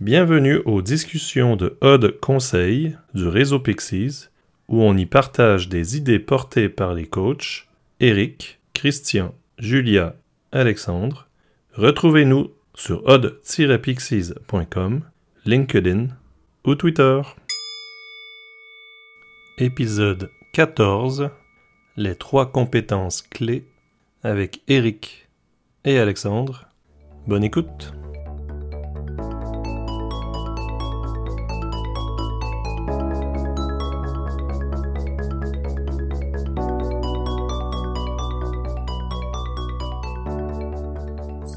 Bienvenue aux discussions de Odd Conseil du réseau Pixies, où on y partage des idées portées par les coachs Eric, Christian, Julia, Alexandre. Retrouvez-nous sur odd-pixies.com, LinkedIn ou Twitter. Épisode 14 Les trois compétences clés avec Eric et Alexandre. Bonne écoute!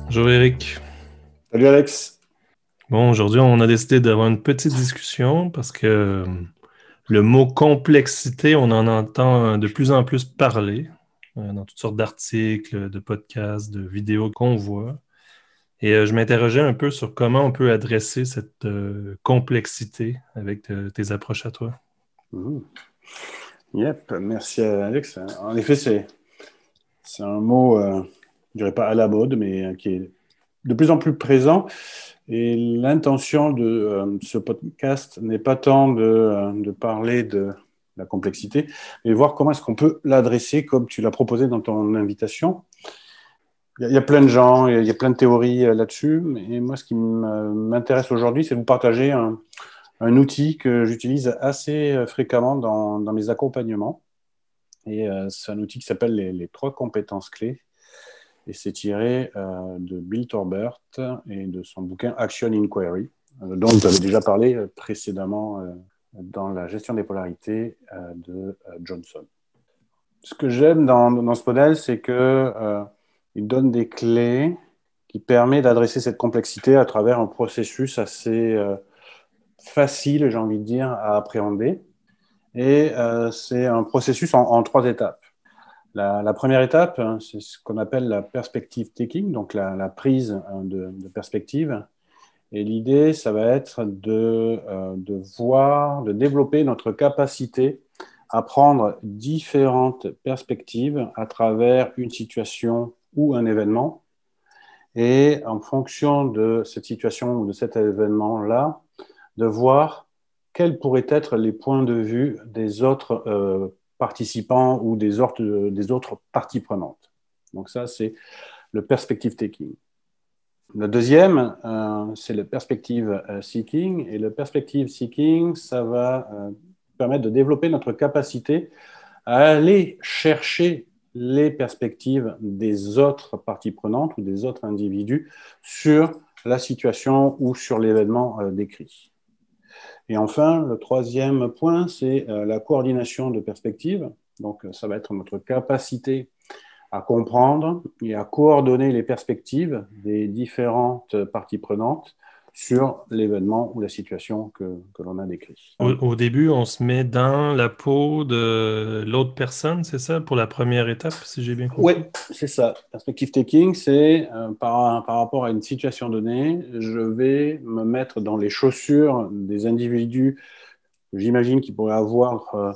Bonjour Eric. Salut Alex. Bon, aujourd'hui, on a décidé d'avoir une petite discussion parce que euh, le mot complexité, on en entend de plus en plus parler euh, dans toutes sortes d'articles, de podcasts, de vidéos qu'on voit. Et euh, je m'interrogeais un peu sur comment on peut adresser cette complexité avec tes approches à toi. Mmh. Yep, merci Alex. En effet, c'est, c'est un mot je dirais pas à la mode, mais euh, qui est de plus en plus présent. Et l'intention de euh, ce podcast n'est pas tant de, euh, de, parler de la complexité, mais voir comment est-ce qu'on peut l'adresser comme tu l'as proposé dans ton invitation. Il y, a, plein de gens, il y a plein de théories là-dessus, et moi, ce qui m'intéresse aujourd'hui, c'est de vous partager un, outil que j'utilise assez fréquemment dans, mes accompagnements. Et c'est un outil qui s'appelle les trois compétences clés et c'est tiré euh, de Bill Torbert et de son bouquin Action Inquiry, euh, dont vous avez déjà parlé euh, précédemment dans la gestion des polarités de Johnson. Ce que j'aime dans, dans, ce modèle, c'est qu'il donne des clés qui permettent d'adresser cette complexité à travers un processus assez facile, j'ai envie de dire, à appréhender. Et c'est un processus en trois étapes. La, première étape, hein, c'est ce qu'on appelle la perspective taking, donc la, prise hein, de, perspective. Et l'idée, ça va être de, euh, de, voir, de développer notre capacité à prendre différentes perspectives à travers une situation ou un événement. Et en fonction de cette situation ou de cet événement-là, de voir quels pourraient être les points de vue des autres euh, participants ou des autres, parties prenantes. Donc ça, c'est le perspective taking. Le deuxième, euh, c'est le perspective euh, seeking. Et le perspective seeking, ça va euh, permettre de développer notre capacité à aller chercher les perspectives des autres parties prenantes ou des autres individus sur la situation ou sur l'événement décrit. Et enfin, le troisième point, c'est euh, la coordination de perspectives. Donc, ça va être notre capacité à comprendre et à coordonner les perspectives des différentes parties prenantes sur l'événement ou la situation que, que l'on a décrit. Au, début, on se met dans la peau de l'autre personne, c'est ça, pour la première étape, si j'ai bien compris? Oui, c'est ça. Perspective taking, c'est euh, par, par, rapport à une situation donnée, je vais me mettre dans les chaussures des individus j'imagine qui pourraient avoir euh,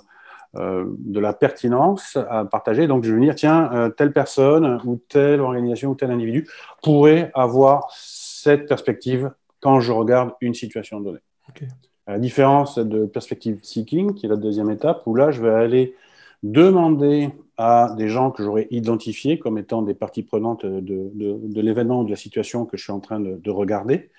euh, de la pertinence à partager. Donc, je vais dire, tiens, telle personne ou telle organisation ou tel individu pourrait avoir cette perspective quand je regarde une situation donnée. À la différence de perspective seeking, qui est la deuxième étape, où là, je vais aller demander à des gens que j'aurais identifiés comme étant des parties prenantes de, de, l'événement ou de la situation que je suis en train de, de, regarder.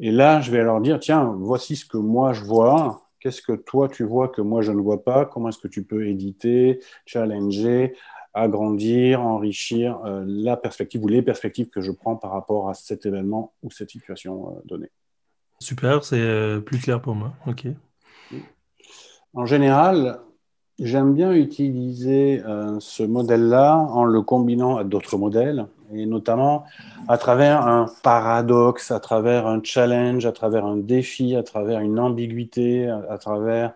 Et là, je vais leur dire, tiens, voici ce que moi je vois, qu'est-ce que toi tu vois que moi je ne vois pas, comment est-ce que tu peux éditer, challenger, agrandir, enrichir euh, la perspective ou les perspectives que je prends par rapport à cet événement ou cette situation euh, donnée. Super, c'est euh, plus clair pour moi. OK. En général, j'aime bien utiliser ce modèle-là en le combinant à d'autres modèles, et notamment à travers un paradoxe, à travers un challenge, à travers un défi, à travers une ambiguïté, à travers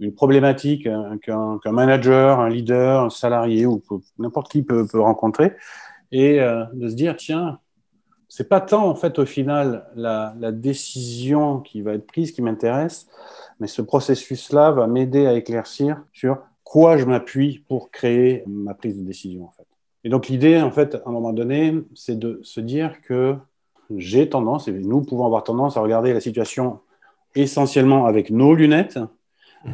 une problématique qu'un manager, un leader, un salarié ou n'importe qui peut, rencontrer, et euh, de se dire tiens, c'est pas tant en fait au final la, décision qui va être prise qui m'intéresse, mais ce processus-là va m'aider à éclaircir sur quoi je m'appuie pour créer ma prise de décision en fait. Et donc l'idée en fait à un moment donné, c'est de se dire que j'ai tendance, et nous pouvons avoir tendance à regarder la situation essentiellement avec nos lunettes,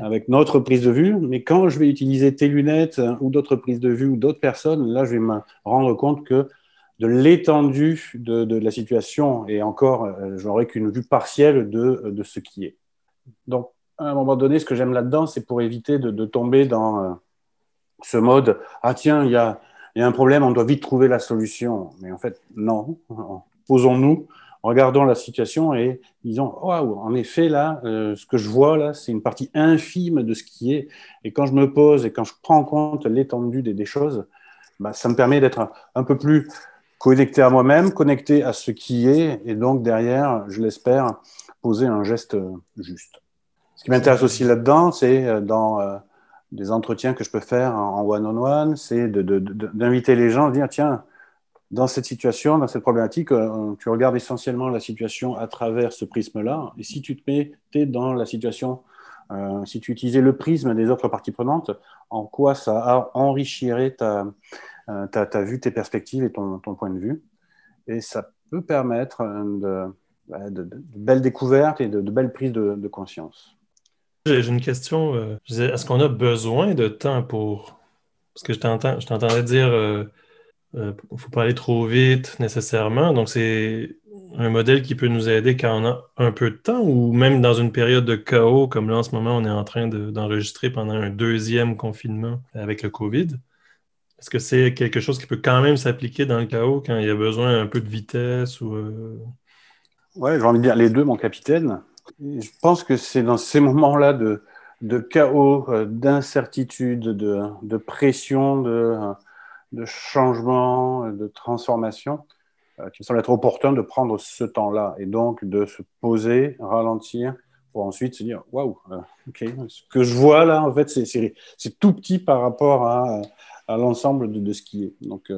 avec notre prise de vue, mais quand je vais utiliser tes lunettes ou d'autres prises de vue ou d'autres personnes, là, je vais me rendre compte que de l'étendue de, la situation, et encore, euh, je n'aurai qu'une vue partielle de, de, ce qui est. Donc, à un moment donné, ce que j'aime là-dedans, c'est pour éviter de, tomber dans euh, ce mode Ah, tiens, il y a, un problème, on doit vite trouver la solution. Mais en fait, non. Posons-nous, regardons la situation et disons Waouh, en effet, là, euh, ce que je vois là, c'est une partie infime de ce qui est. Et quand je me pose et quand je prends en compte l'étendue des, des, choses, bah, ça me permet d'être un, peu plus connecté à moi-même, connecté à ce qui est, et donc derrière, je l'espère, poser un geste juste. Ce qui m'intéresse aussi là-dedans, c'est euh, dans euh, des entretiens que je peux faire en one-on-one, c'est d'inviter les gens à dire, tiens, dans cette situation, dans cette problématique, euh, tu regardes essentiellement la situation à travers ce prisme-là. Et si tu te mettais dans la situation, si tu utilisais le prisme des autres parties prenantes, en quoi ça enrichirait ta, ta, ta vue, tes perspectives et ton, point de vue? Et ça peut permettre de, bah, de, belles découvertes et de, belles prises de conscience. J'ai une question. Euh, est-ce qu'on a besoin de temps pour. Parce que je t'entendais dire euh, euh, faut pas aller trop vite nécessairement. Donc, c'est un modèle qui peut nous aider quand on a un peu de temps ou même dans une période de chaos, comme là en ce moment, on est en train d'enregistrer pendant un deuxième confinement avec le COVID. Est-ce que c'est quelque chose qui peut quand même s'appliquer dans le chaos quand il y a besoin un peu de vitesse ou. Ouais, j'ai envie de dire les deux, mon capitaine. Je pense que c'est dans ces moments-là de, chaos, euh, d'incertitude, de, de, pression, de, euh, de, changement, de transformation, euh, qu'il me semble être opportun de prendre ce temps-là et donc de se poser, ralentir, pour ensuite se dire waouh, ok, ce que je vois là, en fait, c'est tout petit par rapport à, l'ensemble de, ce qui est. Donc,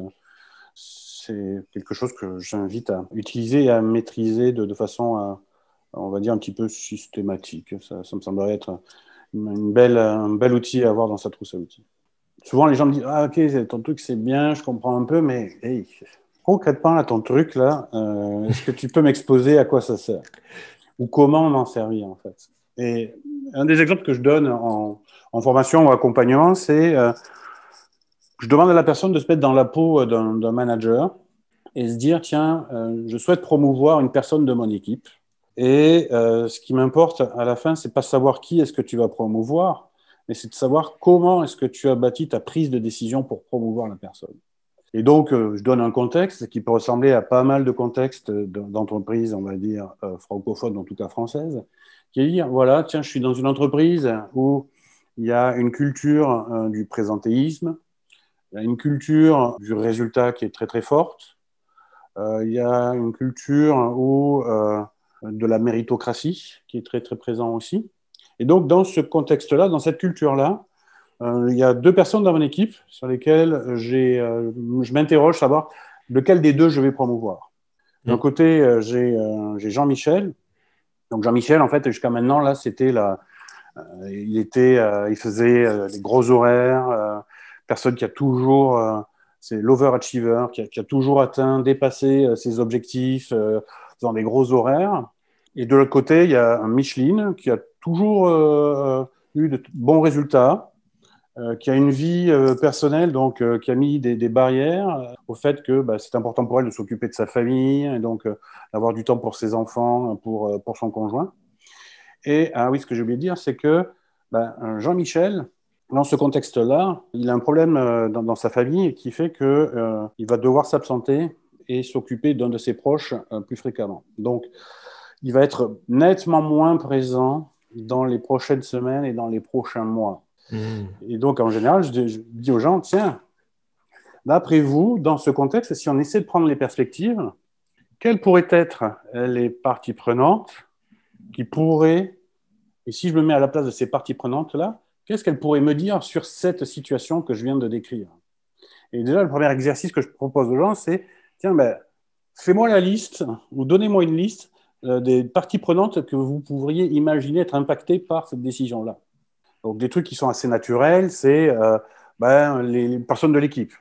c'est quelque chose que j'invite à utiliser et à maîtriser de, de façon à on va dire, un petit peu systématique. Ça, me semblerait être une belle, un bel outil à avoir dans sa trousse à outils. Souvent, les gens me disent Ah, ok, ton truc, c'est bien, je comprends un peu, mais concrètement, là, ton truc, là, euh, est-ce que tu peux m'exposer à quoi ça sert? Ou comment m'en servir, en fait? Et un des exemples que je donne en, formation ou accompagnement, c'est euh, je demande à la personne de se mettre dans la peau d'un manager et se dire Tiens, euh, je souhaite promouvoir une personne de mon équipe et euh, ce qui m'importe à la fin, c'est pas savoir qui est-ce que tu vas promouvoir, mais c'est de savoir comment est-ce que tu as bâti ta prise de décision pour promouvoir la personne. Et donc, euh, je donne un contexte qui peut ressembler à pas mal de contextes d'entreprises, on va dire, euh, francophones, en tout cas françaises, qui est dire, voilà, tiens, je suis dans une entreprise où il y a une culture du présentéisme, il y a une culture du résultat qui est très très forte, il y a une culture où de la méritocratie, qui est très très présent aussi. Et donc, dans ce contexte-là, dans cette culture-là, euh, il y a deux personnes dans mon équipe sur lesquelles euh, je m'interroge savoir lequel des deux je vais promouvoir. D'un mmh. côté, euh, j'ai Jean-Michel. Donc Jean-Michel, en fait, jusqu'à maintenant, là, c'était la, il était, il faisait les gros horaires. personne qui a toujours, c'est l'overachiever, qui, qui, a toujours atteint, dépassé ses objectifs, dans des gros horaires. Et de l'autre côté, il y a un Michelin qui a toujours euh, euh, eu de bons résultats, euh, qui a une vie personnelle, donc qui a mis des, barrières au fait que bah, c'est important pour elle de s'occuper de sa famille, et donc d'avoir du temps pour ses enfants, pour, pour son conjoint. Et ah oui, ce que j'ai oublié de dire, c'est que bah, Jean-Michel, dans ce contexte-là, il a un problème dans, dans, sa famille qui fait qu'il il va devoir s'absenter et s'occuper d'un de ses proches plus fréquemment. Donc, il va être nettement moins présent dans les prochaines semaines et dans les prochains mois. Hmm. Et donc, en général, je, dis aux gens, tiens, d'après vous, dans ce contexte, si on essaie de prendre les perspectives, quelles pourraient être les parties prenantes qui pourraient, et si je me mets à la place de ces parties prenantes-là, qu'est-ce qu'elles pourraient me dire sur cette situation que je viens de décrire? Et déjà, le premier exercice que je propose aux gens, c'est, tiens, ben, fais-moi la liste, ou donnez-moi une liste des parties prenantes que vous pourriez imaginer être impactées par cette décision-là. Donc des trucs qui sont assez naturels, c'est euh, ben, les, personnes de l'équipe.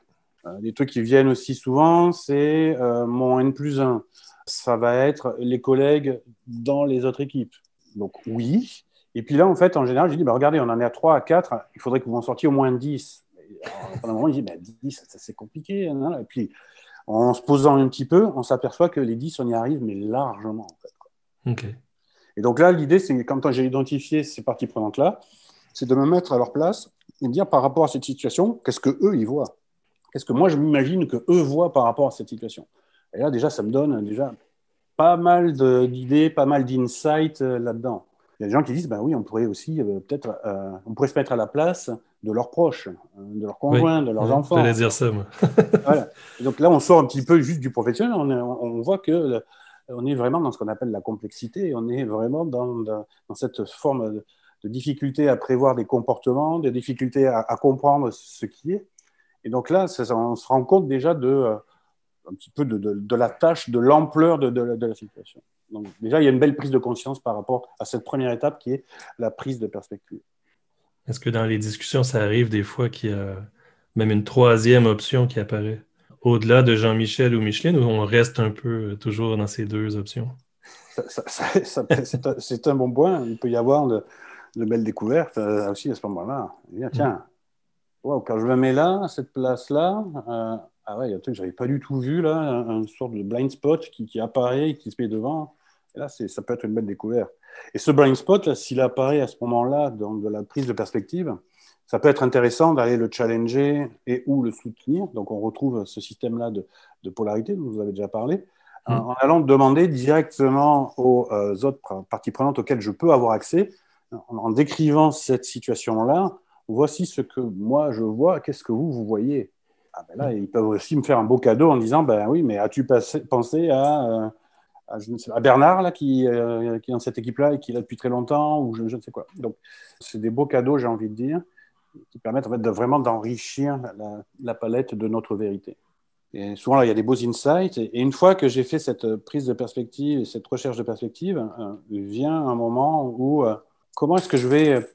Euh, des trucs qui viennent aussi souvent, c'est mon N plus 1, ça va être les collègues dans les autres équipes. Donc oui. Et puis là, en fait, en général, je dis, bah, regardez, on en est à 3, à 4, il faudrait que vous en sortiez au moins 10. pendant un moment, il dit, bah, 10, c'est compliqué. Hein, Et puis, en se posant un petit peu, on s'aperçoit que les 10, on y arrive, mais largement. En fait, Et donc là, l'idée, c'est que quand j'ai identifié ces parties prenantes-là, c'est de me mettre à leur place et de dire par rapport à cette situation, qu'est-ce que eux ils voient? Qu'est-ce que moi je m'imagine que eux voient par rapport à cette situation? Et là, déjà, ça me donne déjà pas mal d'idées, pas mal d'insights euh, là-dedans. Il y a des gens qui disent, ben oui, on pourrait aussi euh, peut-être, euh, on pourrait se mettre à la place de leurs proches, de leurs conjoints, de leurs enfants. Je dire ça, moi. voilà. donc là, on sort un petit peu juste du professionnel. On, on voit que on est vraiment dans ce qu'on appelle la complexité. On est vraiment dans, dans, cette forme de, difficulté à prévoir des comportements, de difficulté à, comprendre ce qui est. Et donc là, on se rend compte déjà de un petit peu de, de, la tâche, de l'ampleur de, de, la situation. Donc déjà, il y a une belle prise de conscience par rapport à cette première étape qui est la prise de perspective. Est-ce que dans les discussions, ça arrive des fois qu'il y a même une troisième option qui apparaît au-delà de Jean-Michel ou Micheline, ou on reste un peu toujours dans ces deux options? c'est un, bon point. Il peut y avoir de, belles découvertes euh, aussi à ce moment-là. Tiens, quand je me mets là, cette place-là, euh, ah ouais, il y a un truc que je n'avais pas du tout vu, là, un, sorte de blind spot qui, qui apparaît, qui se met devant. Et là, ça peut être une belle découverte. Et ce blind spot, s'il apparaît à ce moment-là, dans de la prise de perspective, ça peut être intéressant d'aller le challenger et ou le soutenir. Donc, on retrouve ce système-là de, de, polarité dont vous avez déjà parlé, en, mm. allant demander directement aux euh, autres parties prenantes auxquelles je peux avoir accès, en décrivant cette situation-là, voici ce que moi je vois, qu'est-ce que vous, vous voyez? Ah ben là, ils peuvent aussi me faire un beau cadeau en disant ben oui, mais as-tu pensé à, euh, à, Bernard là, qui, euh, qui, est dans cette équipe-là et qui est là depuis très longtemps ou je, ne sais quoi. Donc, c'est des beaux cadeaux, j'ai envie de dire, qui permettent en fait, de vraiment d'enrichir la, palette de notre vérité. Et souvent, là, il y a des beaux insights. Et, une fois que j'ai fait cette prise de perspective et cette recherche de perspective, euh, vient un moment où comment est-ce que je vais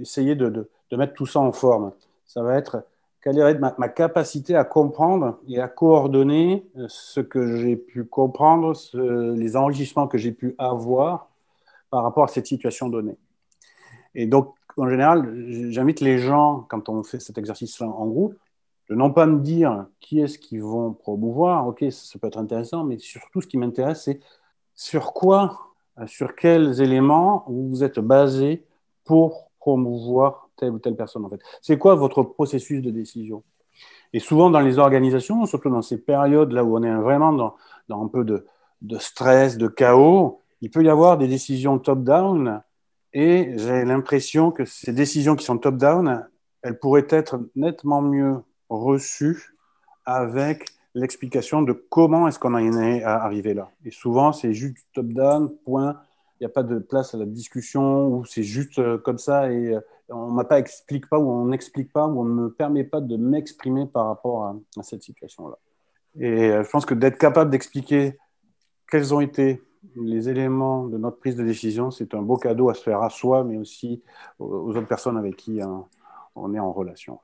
essayer de, de, de mettre tout ça en forme? Ça va être quelle est ma, ma, capacité à comprendre et à coordonner euh, ce que j'ai pu comprendre, les enrichissements que j'ai pu avoir par rapport à cette situation donnée. Et donc, en général, j'invite les gens, quand on fait cet exercice-là en groupe, de non pas me dire qui est-ce qu'ils vont promouvoir, ok, ça, peut être intéressant, mais surtout ce qui m'intéresse, c'est sur quoi, euh, sur quels éléments vous êtes basé pour promouvoir telle ou telle personne en fait. C'est quoi votre processus de décision? Et souvent dans les organisations, surtout dans ces périodes-là où on est vraiment dans, dans un peu de, de, stress, de chaos, il peut y avoir des décisions top-down et j'ai l'impression que ces décisions qui sont top-down, elles pourraient être nettement mieux reçues avec l'explication de comment est-ce qu'on en est arrivé là. Et souvent, c'est juste top-down, point. Il n'y a pas de place à la discussion ou c'est juste euh, comme ça et euh, on ne pas explique pas ou on n'explique pas ou on ne me permet pas de m'exprimer par rapport à, cette situation-là. Et euh, je pense que d'être capable d'expliquer quels ont été les éléments de notre prise de décision, c'est un beau cadeau à se faire à soi, mais aussi aux autres personnes avec qui hein, on est en relation.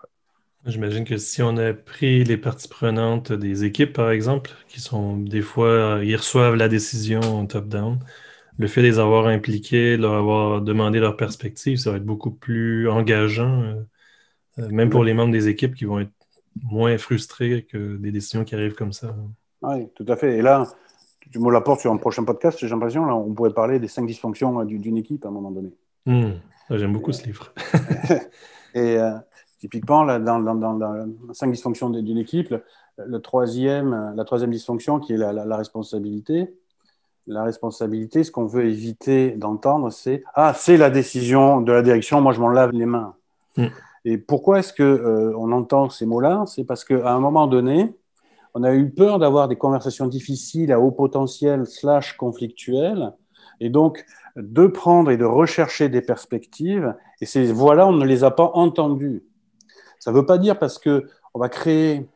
J'imagine que si on a pris les parties prenantes des équipes, par exemple, qui sont des fois, ils reçoivent la décision top-down, le fait de les avoir impliqués, leur avoir demandé leur perspective, ça va être beaucoup plus engageant, euh, euh, même pour les membres des équipes qui vont être moins frustrés que des décisions qui arrivent comme ça. Oui, tout à fait. Et là, tu me l'apportes sur un prochain podcast, j'ai l'impression, là, on pourrait parler des cinq dysfonctions euh, d'une équipe à un moment donné. Hmm. J'aime beaucoup ce livre. et typiquement, là, dans, dans, dans, cinq dysfonctions d'une équipe, le, troisième, la troisième dysfonction qui est la responsabilité, la responsabilité, ce qu'on veut éviter d'entendre, c'est Ah, c'est la décision de la direction, moi je m'en lave les mains. Mm. Et pourquoi est-ce qu'on euh, on entend ces mots-là? C'est parce qu'à un moment donné, on a eu peur d'avoir des conversations difficiles à haut potentiel slash conflictuelles, et donc de prendre et de rechercher des perspectives, et ces voix-là, on ne les a pas entendues. Ça ne veut pas dire parce que on va créer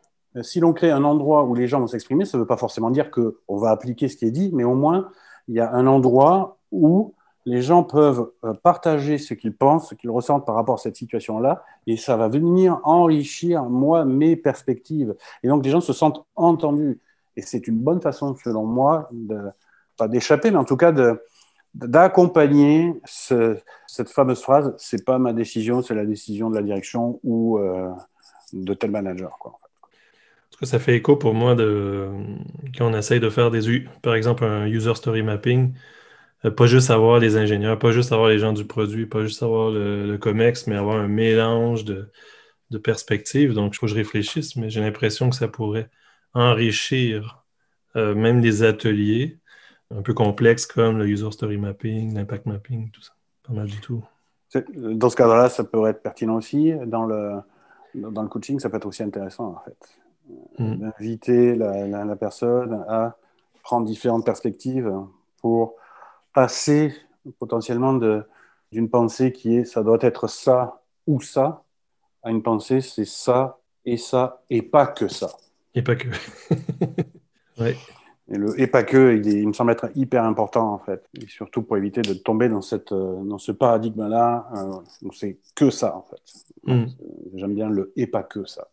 si l'on crée un endroit où les gens vont s'exprimer, ça ne veut pas forcément dire qu'on va appliquer ce qui est dit, mais au moins, il y a un endroit où les gens peuvent euh, partager ce qu'ils pensent, ce qu'ils ressentent par rapport à cette situation-là, et ça va venir enrichir, moi, mes perspectives. Et donc, les gens se sentent entendus. Et c'est une bonne façon, selon moi, pas d'échapper, mais en tout cas de, d'accompagner cette fameuse phrase c'est pas ma décision, c'est la décision de la direction ou euh, de tel manager. En ça fait écho pour moi de quand on essaye de faire des, par exemple, un user story mapping. Euh, pas juste avoir les ingénieurs, pas juste avoir les gens du produit, pas juste avoir le, COMEX, mais avoir un mélange de, perspectives. Donc, il faut que je réfléchisse, mais j'ai l'impression que ça pourrait enrichir euh, même les ateliers un peu complexes comme le user story mapping, l'impact mapping, tout ça. Pas mal du tout. Dans ce cadre-là, ça pourrait être pertinent aussi. Dans le, dans le coaching, ça peut être aussi intéressant, en fait. Mm. D'inviter la, personne à prendre différentes perspectives pour passer potentiellement d'une pensée qui est ça doit être ça ou ça à une pensée c'est ça et ça et pas que ça. Et pas que. Et le et pas que, il, me semble être hyper important en fait, et surtout pour éviter de tomber dans cette euh, dans ce paradigme-là euh, c'est que ça en fait. Mm. J'aime bien le et pas que ça.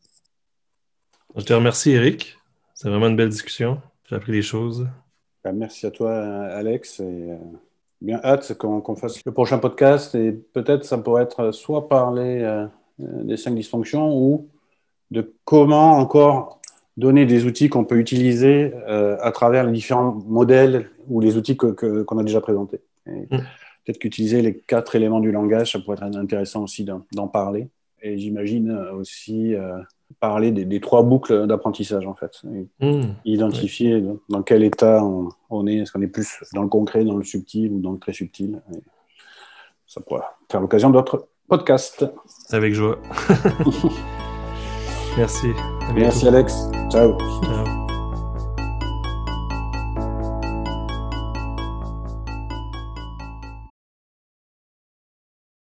Je te remercie Eric, c'est vraiment une belle discussion. J'ai appris des choses. Ben, merci à toi, Alex. Et, euh, bien hâte qu'on fasse le prochain podcast. Et peut-être ça pourrait être soit parler euh, euh, des cinq dysfonctions ou de comment encore donner des outils qu'on peut utiliser à travers les différents modèles ou les outils qu'on que, a déjà présentés. Mm. Peut-être qu'utiliser les quatre éléments du langage, ça pourrait être intéressant aussi d'en parler. Et j'imagine aussi parler des, trois boucles d'apprentissage, en fait. Mmh. identifier dans quel état on, est. Est-ce qu'on est plus dans le concret, dans le subtil ou dans le très subtil Ça pourrait faire l'occasion d'autres podcasts. Avec joie. Merci. Merci, Alex. Ciao. Ciao.